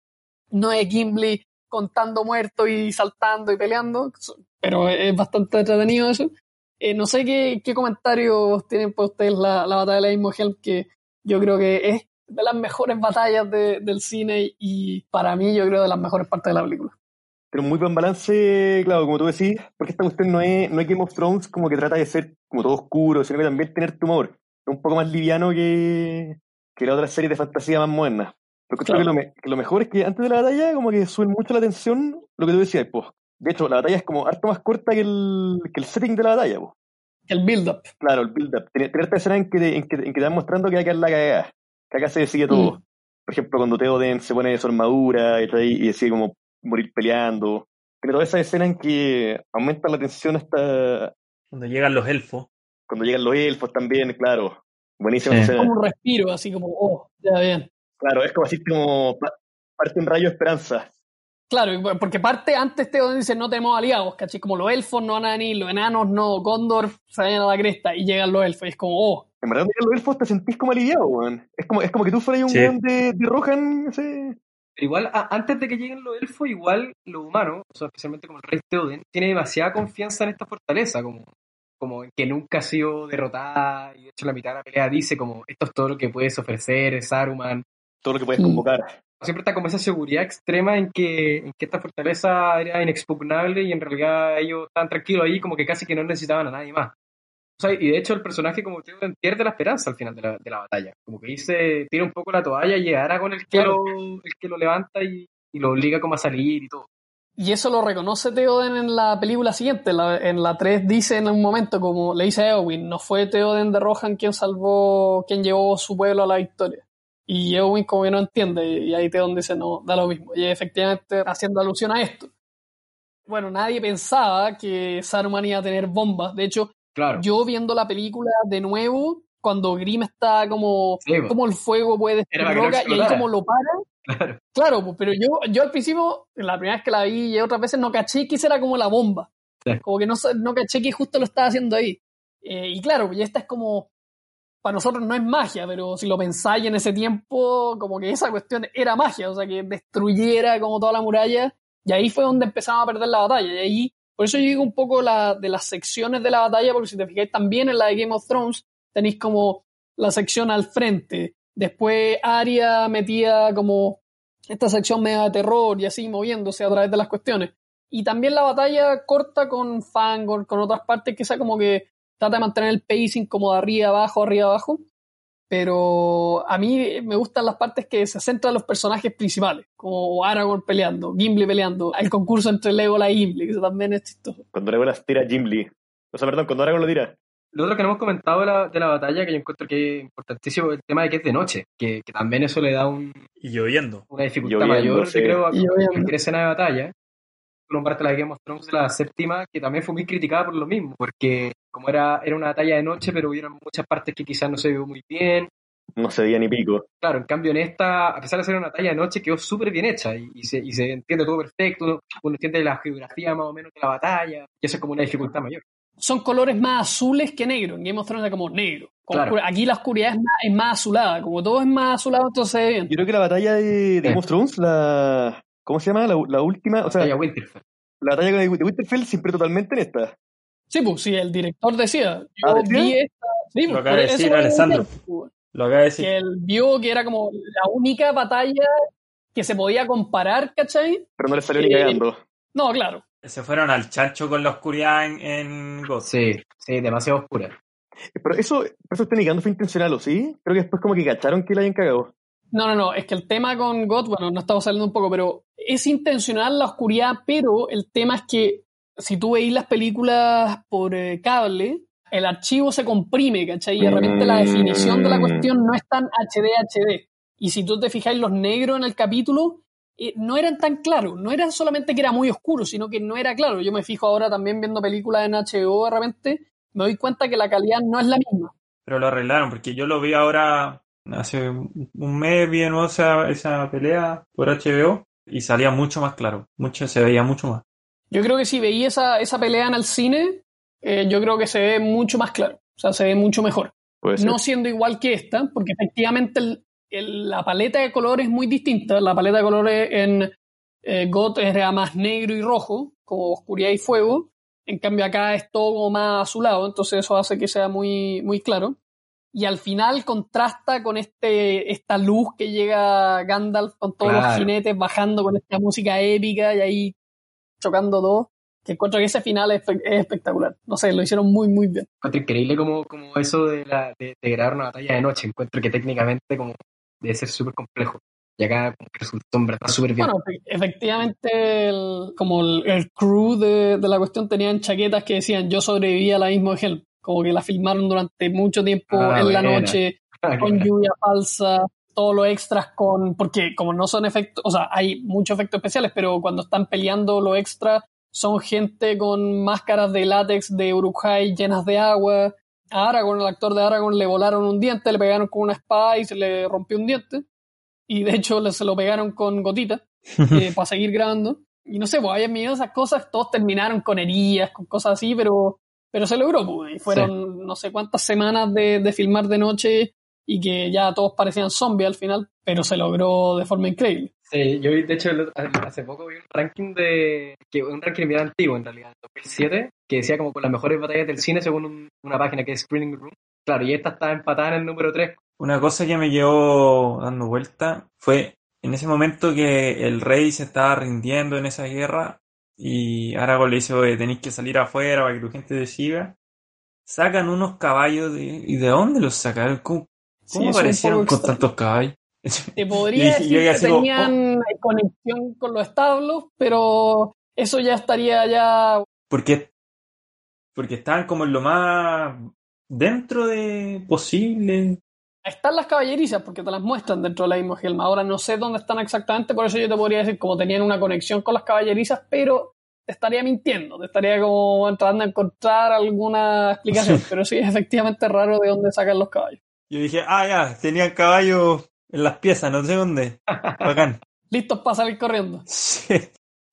no es Gimli contando muertos y saltando y peleando, pero es bastante entretenido eso. Eh, no sé qué, qué comentarios tienen para ustedes la, la batalla de la mismo Helm, que yo creo que es de las mejores batallas de- del cine y para mí yo creo de las mejores partes de la película. Pero muy buen balance, claro, como tú decís, porque esta cuestión no es, no es Game of Thrones como que trata de ser como todo oscuro, sino que también tener tu humor. Es un poco más liviano que, que las otras series de fantasía más modernas. Pero creo Claro. que lo, me- que lo mejor es que antes de la batalla como que suben mucho la tensión lo que tú decías, pues. De hecho, la batalla es como harto más corta que el, que el setting de la batalla, pues. El build-up. Claro, el build-up. Tener tener esta escena en que, te, en, que, en que te van mostrando que va a quedar la cagada. Que acá se decide todo. Mm. Por ejemplo, cuando Theoden se pone su armadura y, trae- y decide como morir peleando. Tiene toda esa escena en que aumenta la tensión hasta Cuando llegan los elfos. Cuando llegan los elfos también, claro. Buenísima Sí. escena. Como un respiro, así como, oh, ya bien. Claro, es como así como pa- parte un rayo de esperanza. Claro, porque parte antes te dice no tenemos aliados, ¿cachai? Como los elfos no van a venir, los enanos no, Gondor se vayan a la cresta y llegan los elfos y es como, oh, En verdad, cuando llegan los elfos te sentís como aliviado, weón. Es como, es como que tú fueras un Sí. weón de, de Rohan, ese. Pero igual, a- antes de que lleguen los elfos, igual los humanos, o sea, especialmente como el rey Theoden, tiene demasiada confianza en esta fortaleza, como, como que nunca ha sido derrotada, y de hecho la mitad de la pelea dice como, esto es todo lo que puedes ofrecer, Saruman. Todo lo que puedes convocar. Siempre está como esa seguridad extrema en que, en que esta fortaleza era inexpugnable y en realidad ellos estaban tranquilos ahí como que casi que no necesitaban a nadie más. O sea, y de hecho el personaje como Theoden pierde la esperanza al final de la, de la batalla. Como que dice, tira un poco la toalla y es Aragorn el que, Claro. lo, el que lo levanta y, y lo obliga como a salir y todo. Y eso lo reconoce Theoden en la película siguiente. La- en la 3 dice en un momento, como le dice a Eowyn, no fue Theoden de Rohan quien salvó, quien llevó su pueblo a la victoria. Y Eowyn como que no entiende, y ahí Theoden dice, no, da lo mismo. Y efectivamente haciendo alusión a esto. Bueno, nadie pensaba que Saruman iba a tener bombas. De hecho, Claro. yo viendo la película de nuevo, cuando Grimm está como, Sí, po. como el fuego puede roca, y ahí como lo para, Claro. Claro, pues, pero yo, yo al principio, la primera vez que la vi y otras veces no caché que esa era como la bomba. Sí. Como que no, no caché que justo lo estaba haciendo ahí. Eh, y claro, pues esta es como, para nosotros no es magia, pero si lo pensáis en ese tiempo, como que esa cuestión era magia, o sea, que destruyera como toda la muralla. Y ahí fue donde empezamos a perder la batalla. Y ahí, por eso yo digo un poco la, de las secciones de la batalla, porque si te fijáis también en la de Game of Thrones, tenéis como la sección al frente. Después Arya metía como esta sección media de terror y así moviéndose a través de las cuestiones. Y también la batalla corta con Fangor, con otras partes que sea como que trata de mantener el pacing como de arriba abajo, arriba abajo. Pero a mí me gustan las partes que se centran en los personajes principales, como Aragorn peleando, Gimli peleando, el concurso entre Legolas y Gimli, que eso también es chistoso. Cuando Legolas tira Gimli. O sea, perdón, cuando Aragorn lo tira. Lo otro que no hemos comentado de la, de la batalla, que yo encuentro que es importantísimo, el tema de que es de noche, que, que también eso le da un- Y lloviendo. una dificultad Lloviendo, mayor, sí. yo creo, a cualquier escena de batalla. Nombraste la de Game of Thrones, la séptima, que también fue muy criticada por lo mismo, porque como era, era una batalla de noche, pero hubieron muchas partes que quizás no se vio muy bien. No se veía ni pico. Claro, en cambio en esta, a pesar de ser una batalla de noche, quedó súper bien hecha y, y se, y se entiende todo perfecto, uno, uno entiende la geografía más o menos de la batalla, y eso es como una dificultad mayor. Son colores más azules que negros. En Game of Thrones era como negro. Como Claro. oscura- Aquí la oscuridad es más, es más azulada. Como todo es más azulado, entonces se ve bien. Yo creo que la batalla de, de Game of Thrones, la. ¿Cómo se llama? La, la última. O sea, Batalla Winterfell. la batalla de, Winterfell siempre totalmente en esta. Sí, pues sí, el director decía. Yo Ah, ¿decía? vi esta. Sí, Lo pues, acaba de decir Alessandro. decía, pues, Lo acaba de decir. Que él vio que era como la única batalla que se podía comparar, ¿cachai? Pero no le salió ni Eh, cagando. No, claro. Se fueron al chancho con la oscuridad en, en God. Sí, sí, demasiado oscura. Pero eso, eso está indicando fue intencional, ¿o sí? Creo que después como que cacharon que la habían cagado. No, no, no. Es que el tema con God, bueno, no estamos saliendo un poco, pero es intencional la oscuridad, pero el tema es que si tú veis las películas por eh, cable, el archivo se comprime, ¿cachai? Y de repente la definición de la cuestión no es tan HD, HD. Y si tú te fijáis los negros en el capítulo, eh, no eran tan claros. No era solamente que era muy oscuro, sino que no era claro. Yo me fijo ahora también viendo películas en HBO de repente, me doy cuenta que la calidad no es la misma. Pero lo arreglaron, porque yo lo vi ahora, hace un mes vi de nuevo esa, esa pelea por HBO y salía mucho más claro. Mucho, se veía mucho más. Yo creo que si veía esa, esa pelea en el cine, eh, yo creo que se ve mucho más claro. O sea, se ve mucho mejor. No siendo igual que esta, porque efectivamente el- el- la paleta de colores es muy distinta. La paleta de colores en eh, GOT era más negro y rojo, como oscuridad y fuego. En cambio acá es todo más azulado, entonces eso hace que sea muy, muy claro. Y al final contrasta con este, esta luz que llega Gandalf con todos los Claro. jinetes bajando con esta música épica y ahí chocando todo. Que encuentro que ese final es, espe- es espectacular. No sé, lo hicieron muy, muy bien. Encuentro increíble como, como eso de, la, de, de grabar una batalla de noche. Encuentro que técnicamente como debe ser súper complejo. Y acá resultó en verdad súper bien. Bueno, efe- efectivamente, el- como el, el crew de, de la cuestión tenían chaquetas que decían yo sobreviví al abismo de Helm. Como que la filmaron durante mucho tiempo Ah, en la noche, Ah, con lluvia falsa, todos los extras con. Porque como no son efectos, o sea, hay muchos efectos especiales, pero cuando están peleando los extras son gente con máscaras de látex de Uruk-hai llenas de agua. A Aragorn, el actor de Aragorn, le volaron un diente, le pegaron con una espada y se le rompió un diente. Y de hecho le- se lo pegaron con gotita eh, para seguir grabando. Y no sé, pues había miedo esas cosas, todos terminaron con heridas, con cosas así, pero, pero se logró, pues. Y fueron no sé cuántas semanas de, de filmar de noche y que ya todos parecían zombies al final, pero se logró de forma increíble. Sí, yo vi, de hecho, hace poco vi un ranking de. que un ranking bien antiguo en realidad, 2007, que decía como con las mejores batallas del cine según un- una página que es Screening Room. Claro, y esta está empatada en el número 3. Una cosa que me llevó dando vuelta fue en ese momento que el rey se estaba rindiendo en esa guerra y Aragorn le dice, oye, tenéis que salir afuera para que tu gente te siga. Sacan unos caballos de... ¿Y de dónde los sacaron? ¿Cómo, Sí, cómo aparecieron con extraño. tantos caballos? Te podría Y- decir que tenían conexión con los establos, pero eso ya estaría ya... Porque, porque estaban como en lo más dentro de posible. Están las caballerizas porque te las muestran dentro de la misma Helm. Ahora no sé dónde están exactamente, por eso yo te podría decir como tenían una conexión con las caballerizas, pero te estaría mintiendo, te estaría como tratando de encontrar alguna explicación, pero sí es efectivamente raro de dónde sacan los caballos. Yo dije, ah, ya, tenían caballos en las piezas, no sé dónde. Bacán. Listos para salir corriendo. Sí.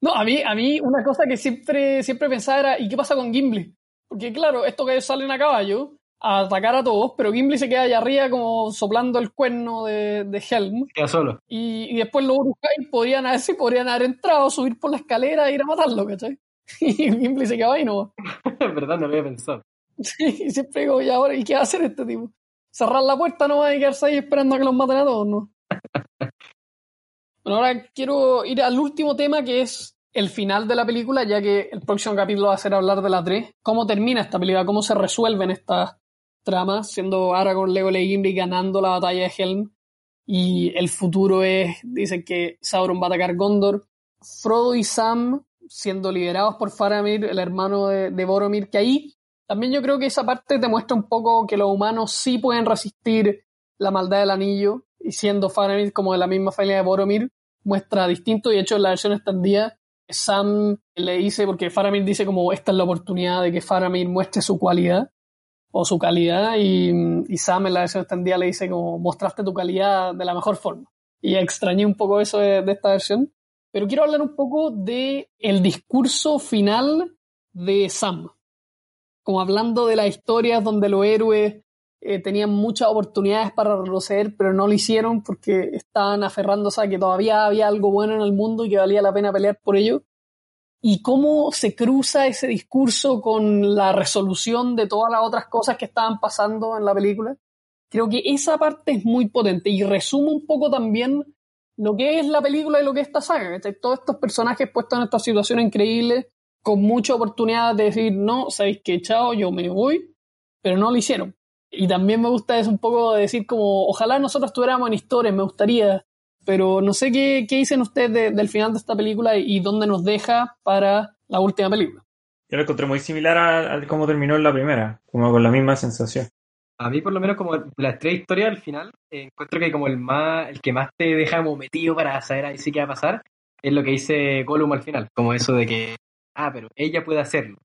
No, a mí, a mí una cosa que siempre, siempre pensaba era, ¿y qué pasa con Gimli? Porque claro, esto que salen a caballo, a atacar a todos, pero Gimli se queda allá arriba como soplando el cuerno de, de Helm. Queda solo. Y, y después los Uruk-hai podrían haber, sí, podrían haber entrado, subir por la escalera e ir a matarlo, ¿cachai? Y Gimli se quedaba ahí no. En verdad no lo había pensado. Sí, y siempre digo, ¿y ahora? ¿Y qué va a hacer este tipo? Cerrar la puerta no va a quedarse ahí esperando a que los maten a todos, ¿no? Bueno, ahora quiero ir al último tema que es el final de la película, ya que el próximo capítulo va a ser hablar de la 3. ¿Cómo termina esta película? ¿Cómo se resuelven estas tramas? Siendo Aragorn, Legolas y Gimli ganando la batalla de Helm. Y el futuro es, dicen que Sauron va a atacar Gondor. Frodo y Sam siendo liberados por Faramir, el hermano de, de Boromir, que ahí también yo creo que esa parte te muestra un poco que los humanos sí pueden resistir la maldad del anillo, y siendo Faramir como de la misma familia de Boromir, muestra distinto, y de hecho en la versión extendida, Sam le dice, porque Faramir dice como esta es la oportunidad de que Faramir muestre su cualidad, o su calidad, y, Sam en la versión extendida le dice como mostraste tu calidad de la mejor forma. Y extrañé un poco eso de, de esta versión. Pero quiero hablar un poco de el discurso final de Sam. Como hablando de las historias donde los héroes eh, tenían muchas oportunidades para retroceder, pero no lo hicieron porque estaban aferrándose a que todavía había algo bueno en el mundo y que valía la pena pelear por ello. Y cómo se cruza ese discurso con la resolución de todas las otras cosas que estaban pasando en la película. Creo que esa parte es muy potente y resume un poco también lo que es la película y lo que es esta saga. Todos estos personajes puestos en esta situación increíble, con mucha oportunidad de decir, no, sabéis que chao, yo me voy, pero no lo hicieron. Y también me gusta es un poco decir como, ojalá nosotros estuviéramos en historias, me gustaría, pero no sé qué, qué dicen ustedes de- del final de esta película y, y dónde nos deja para la última película. Yo lo encontré muy similar a, a cómo terminó en la primera, como con la misma sensación. A mí, por lo menos, como de las tres historias al final, eh, encuentro que como el más, el que más te deja como metido para saber ahí sí qué va a pasar, es lo que dice Gollum al final. Como eso de que, ah, pero ella puede hacerlo.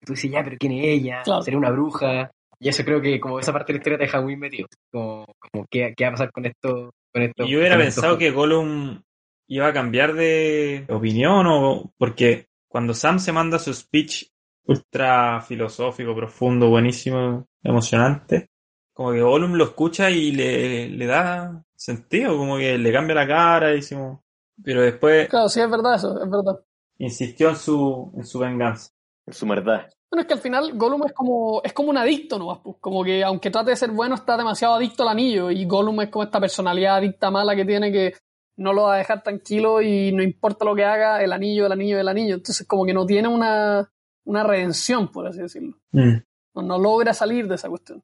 Y tú dices, ya, pero ¿quién es ella? Claro. ¿Sería una bruja? Y eso creo que como esa parte de la historia te deja muy metido. Como, como ¿qué, qué va a pasar con esto? Con esto yo hubiera pensado que Gollum iba a cambiar de opinión o porque cuando Sam se manda su speech ultra filosófico, profundo, buenísimo, emocionante, como que Gollum lo escucha y le, le da sentido, como que le cambia la cara y decimos, pero después Claro, sí, es verdad eso, es verdad. Insistió en su, en su venganza. En su verdad. Bueno, es que al final Gollum es como, es como un adicto, ¿no? Pues, Como que aunque trate de ser bueno, está demasiado adicto al anillo. Y Gollum es como esta personalidad adicta mala que tiene que no lo va a dejar tranquilo y no importa lo que haga, el anillo, el anillo, el anillo. Entonces como que no tiene una, una redención, por así decirlo. Mm. No, no logra salir de esa cuestión.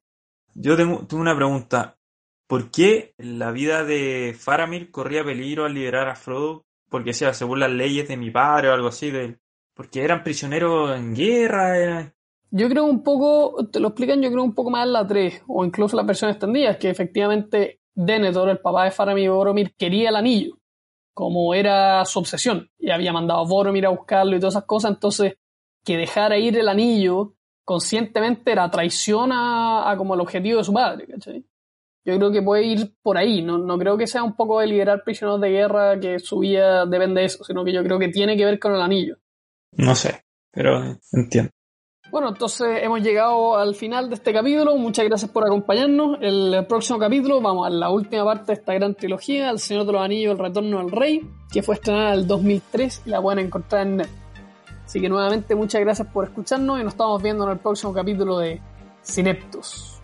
Yo tengo, tengo una pregunta. ¿Por qué la vida de Faramir corría peligro al liberar a Frodo? Porque sea, según las leyes de mi padre o algo así, de, porque eran prisioneros en guerra, eran- Yo creo un poco, te lo explican yo creo un poco más en la 3, o incluso las versiones extendidas, que efectivamente Denethor, el papá de Faramir Boromir, quería el anillo, como era su obsesión, y había mandado a Boromir a buscarlo y todas esas cosas, entonces que dejara ir el anillo conscientemente era traición a, a como el objetivo de su padre, ¿cachai? Yo creo que puede ir por ahí, no, no creo que sea un poco de liberar prisioneros de guerra que su vida depende de eso, sino que yo creo que tiene que ver con el anillo. no sé, pero entiendo. Bueno, entonces hemos llegado al final de este capítulo. Muchas gracias por acompañarnos. El próximo capítulo vamos a la última parte de esta gran trilogía, El Señor de los Anillos, El Retorno del Rey, que fue estrenada en el 2003 y la pueden encontrar en net. Así que nuevamente muchas gracias por escucharnos y nos estamos viendo en el próximo capítulo de Cineptus.